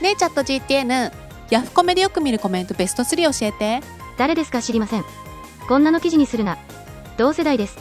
ねえチャット GTN ヤフコメでよく見るコメントベスト3教えて誰ですか知りません。こんなの記事にするな。同世代です。